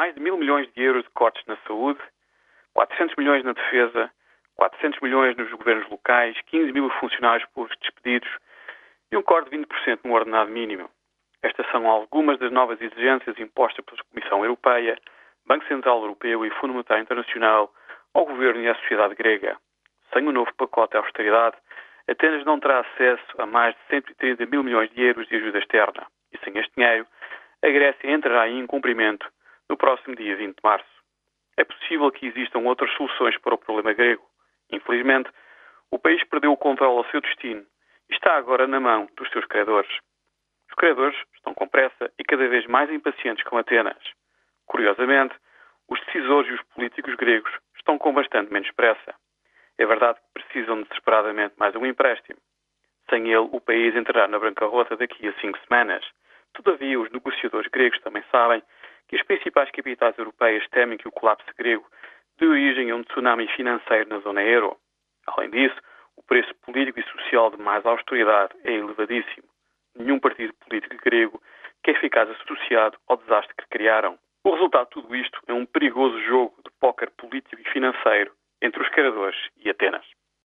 mais de mil milhões de euros de cortes na saúde, 400 milhões na defesa, 400 milhões nos governos locais, 15 mil funcionários públicos despedidos e um corte de 20% no ordenado mínimo. Estas são algumas das novas exigências impostas pela Comissão Europeia, Banco Central Europeu e Fundo Monetário Internacional ao governo e à sociedade grega. Sem o novo pacote de austeridade, Atenas não terá acesso a mais de 130 mil milhões de euros de ajuda externa. E sem este dinheiro, a Grécia entrará em incumprimento no próximo dia 20 de março. É possível que existam outras soluções para o problema grego. Infelizmente, o país perdeu o controle ao seu destino e está agora na mão dos seus credores. Os credores estão com pressa e cada vez mais impacientes com Atenas. Curiosamente, os decisores e os políticos gregos estão com bastante menos pressa. É verdade que precisam desesperadamente mais um empréstimo. Sem ele, o país entrará na bancarrota daqui a cinco semanas. Todavia, os negociadores gregos também sabem que as principais capitais europeias temem que o colapso grego dê origem a um tsunami financeiro na zona euro. Além disso, o preço político e social de mais austeridade é elevadíssimo. Nenhum partido político grego quer ficar associado ao desastre que criaram. O resultado de tudo isto é um perigoso jogo de póquer político e financeiro entre os credores e Atenas.